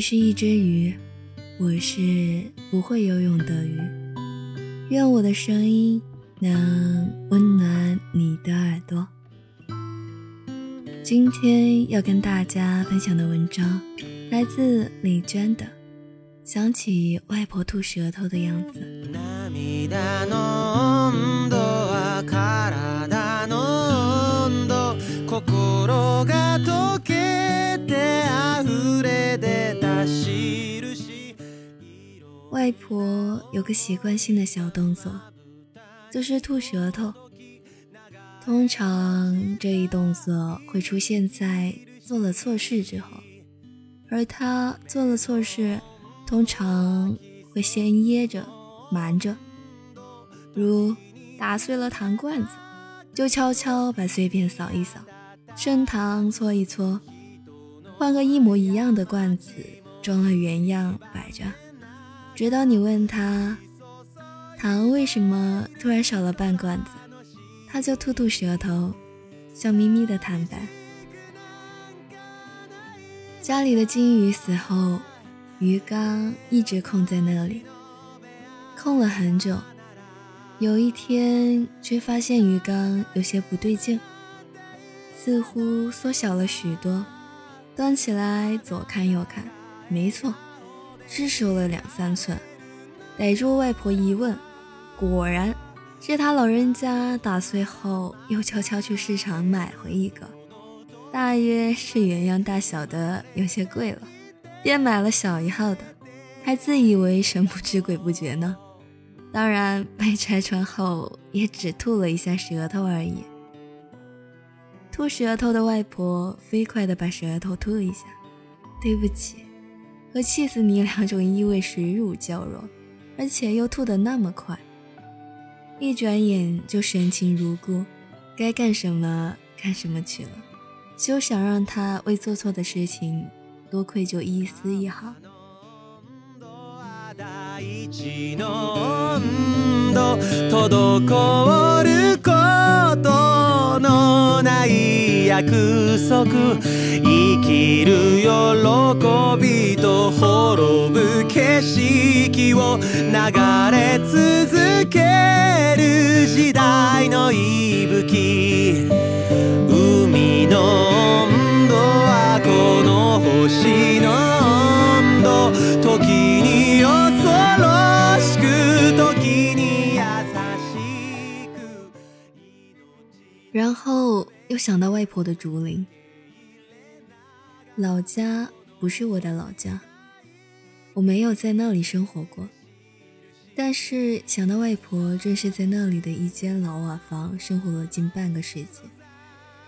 你是一只鱼，我是不会游泳的鱼。愿我的声音能温暖你的耳朵。今天要跟大家分享的文章来自李娟的《想起外婆吐舌头的样子》。外婆有个习惯性的小动作，就是吐舌头。通常这一动作会出现在做了错事之后，而她做了错事，通常会先掖着、瞒着，如打碎了糖罐子，就悄悄把碎片扫一扫，剩糖搓一搓，换个一模一样的罐子装了原样摆着。直到你问他糖为什么突然少了半罐子，他就吐吐舌头，笑眯眯的坦白。家里的金鱼死后，鱼缸一直空在那里，空了很久。有一天，却发现鱼缸有些不对劲，似乎缩小了许多。端起来左看右看，没错。只瘦了两三寸，逮住外婆一问，果然是他老人家打碎后又悄悄去市场买回一个，大约是原样大小的有些贵了，便买了小一号的，还自以为神不知鬼不觉呢。当然被拆穿后也只吐了一下舌头而已。吐舌头的外婆飞快地把舌头吐一下，对不起。和气死你两种意味水乳交融，而且又吐得那么快，一转眼就神情如故，该干什么干什么去了，休想让他为做错的事情多愧疚一丝一毫。のない約束生きる喜びと滅ぶ景色を流れ続ける時代の息吹又想到外婆的竹林，老家不是我的老家，我没有在那里生活过。但是想到外婆正是在那里的一间老瓦房生活了近半个世纪，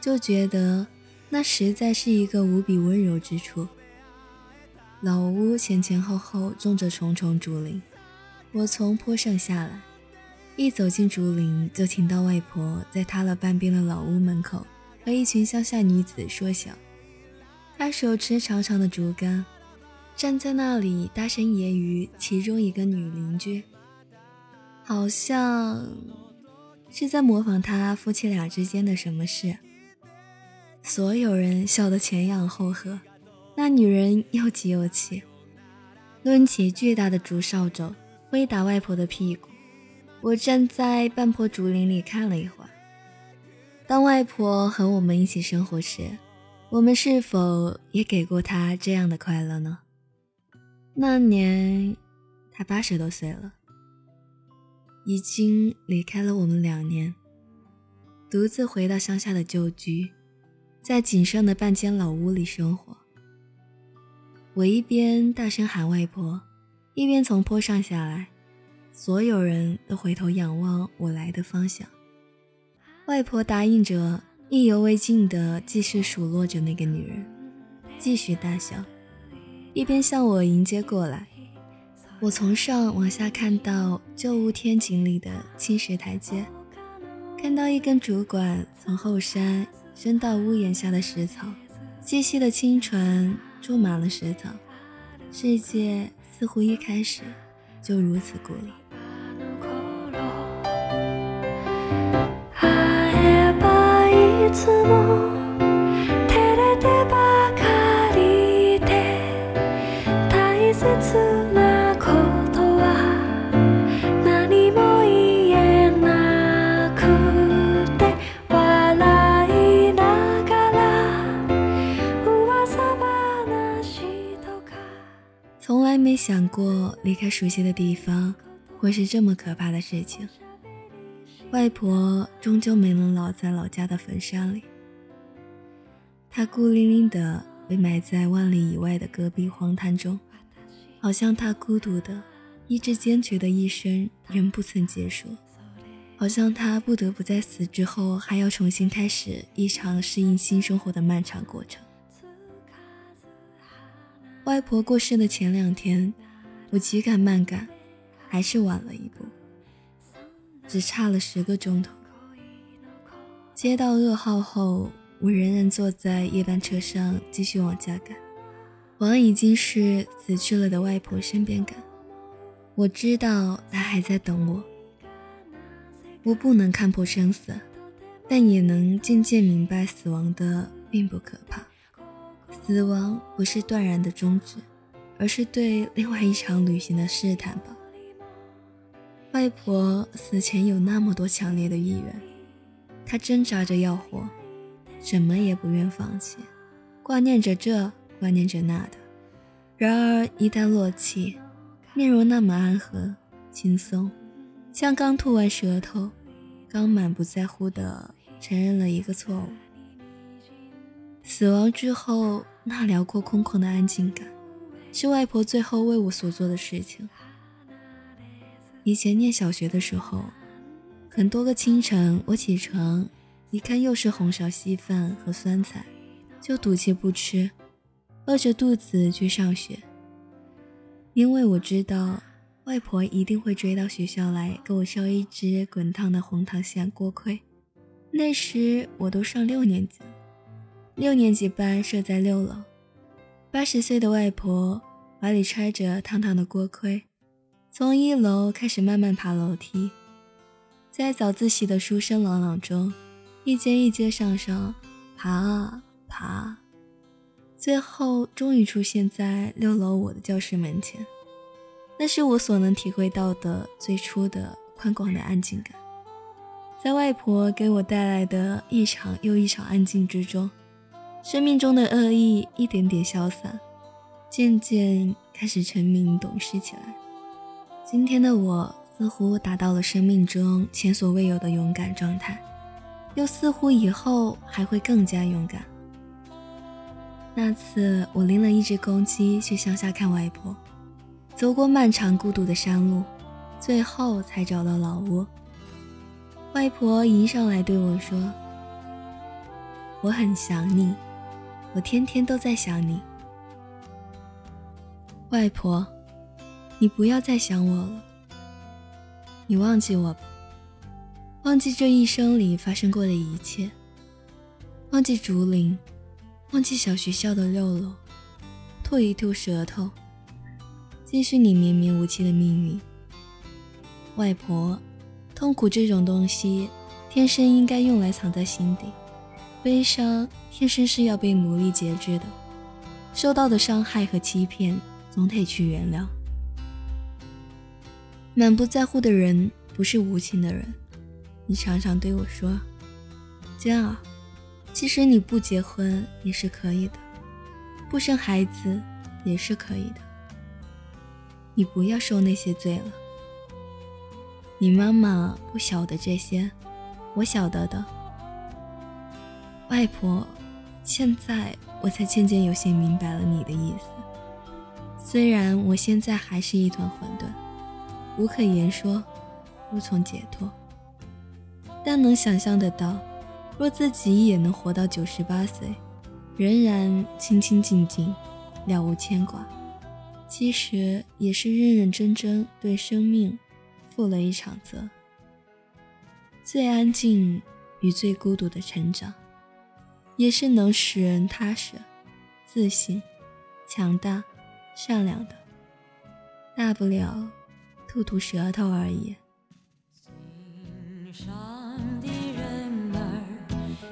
就觉得那实在是一个无比温柔之处。老屋前前后后种着重重竹林，我从坡上下来，一走进竹林，就听到外婆在塌了半边的老屋门口。和一群乡下女子说笑，他手持长长的竹竿，站在那里大声揶揄其中一个女邻居，好像是在模仿他夫妻俩之间的什么事。所有人笑得前仰后合，那女人又急又气，抡起巨大的竹扫帚挥打外婆的屁股。我站在半坡竹林里看了一会儿。当外婆和我们一起生活时，我们是否也给过她这样的快乐呢？那年，她八十多岁了，已经离开了我们两年，独自回到乡下的旧居，在仅剩的半间老屋里生活。我一边大声喊外婆，一边从坡上下来，所有人都回头仰望我来的方向。外婆答应着，意犹未尽地继续数落着那个女人，继续大笑，一边向我迎接过来。我从上往下看到旧屋天井里的青石台阶，看到一根竹管从后山伸到屋檐下的石槽，细细的清泉注满了石槽。世界似乎一开始就如此つも照れてばかりい大切なことは何も言えなくて笑いながら噂話とか。从来没想过离开熟悉的地方会是这么可怕的事情。外婆终究没能老在老家的坟山里，她孤零零地被埋在万里以外的戈壁荒滩中，好像她孤独的、意志坚决的一生仍不曾结束，好像她不得不在死之后还要重新开始一场适应新生活的漫长过程。外婆过世的前两天，我急赶慢赶，还是晚了一步。只差了十个钟头。接到噩耗后，我仍然坐在夜班车上，继续往家赶，往已经是死去了的外婆身边赶。我知道她还在等我。我不能看破生死，但也能渐渐明白死亡的并不可怕。死亡不是断然的终止，而是对另外一场旅行的试探吧。外婆死前有那么多强烈的意愿，她挣扎着要活，什么也不愿放弃，挂念着这，挂念着那的。然而一旦落气，面容那么安和轻松，像刚吐完舌头，刚满不在乎地承认了一个错误。死亡之后那辽阔空旷的安静感，是外婆最后为我所做的事情。以前念小学的时候，很多个清晨，我起床一看又是红烧稀饭和酸菜，就赌气不吃，饿着肚子去上学。因为我知道外婆一定会追到学校来给我烧一只滚烫的红糖馅锅盔。那时我都上六年级，六年级班设在六楼，八十岁的外婆怀里揣着烫烫的锅盔。从一楼开始慢慢爬楼梯，在早自习的书声朗朗中，一阶一阶上上，爬啊爬，最后终于出现在六楼我的教室门前。那是我所能体会到的最初的宽广的安静感。在外婆给我带来的一场又一场安静之中，生命中的恶意一点点消散，渐渐开始成明懂事起来。今天的我似乎达到了生命中前所未有的勇敢状态，又似乎以后还会更加勇敢。那次我拎了一只公鸡去乡下看外婆，走过漫长孤独的山路，最后才找到老屋。外婆迎上来对我说：“我很想你，我天天都在想你，外婆。”你不要再想我了，你忘记我吧，忘记这一生里发生过的一切，忘记竹林，忘记小学校的六楼，吐一吐舌头，继续你绵绵无期的命运。外婆，痛苦这种东西，天生应该用来藏在心底，悲伤天生是要被努力节制的，受到的伤害和欺骗，总得去原谅。满不在乎的人不是无情的人。你常常对我说：“坚儿，其实你不结婚也是可以的，不生孩子也是可以的。你不要受那些罪了。你妈妈不晓得这些，我晓得的。外婆，现在我才渐渐有些明白了你的意思。虽然我现在还是一团混沌。”无可言说，无从解脱。但能想象得到，若自己也能活到九十八岁，仍然清清静静，了无牵挂，其实也是认认真真对生命负了一场责。最安静与最孤独的成长，也是能使人踏实、自信、强大、善良的。大不了。吐吐舌头而已。心上的人儿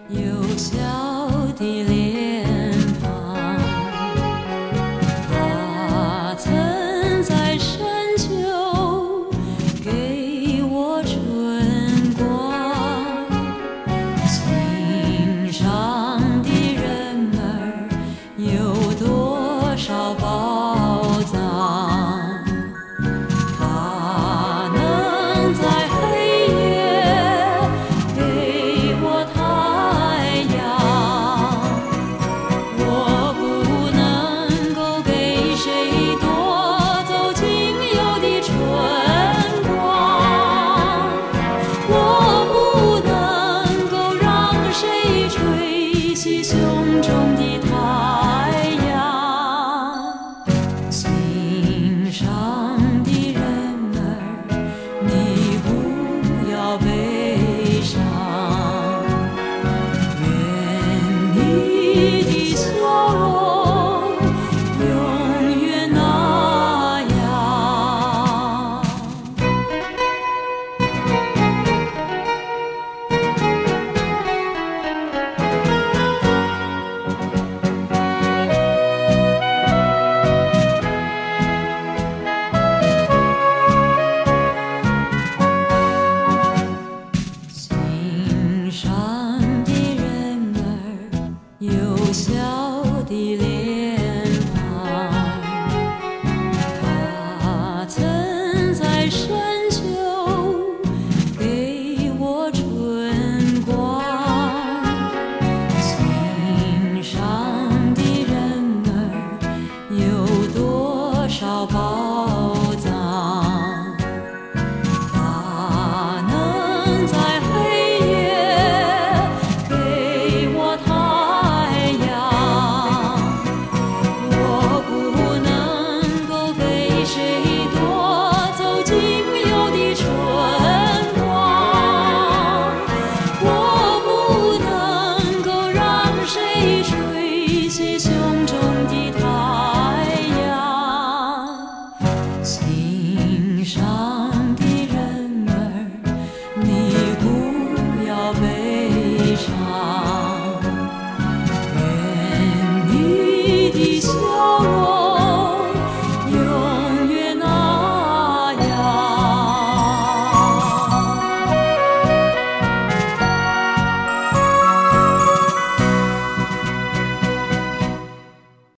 有笑的脸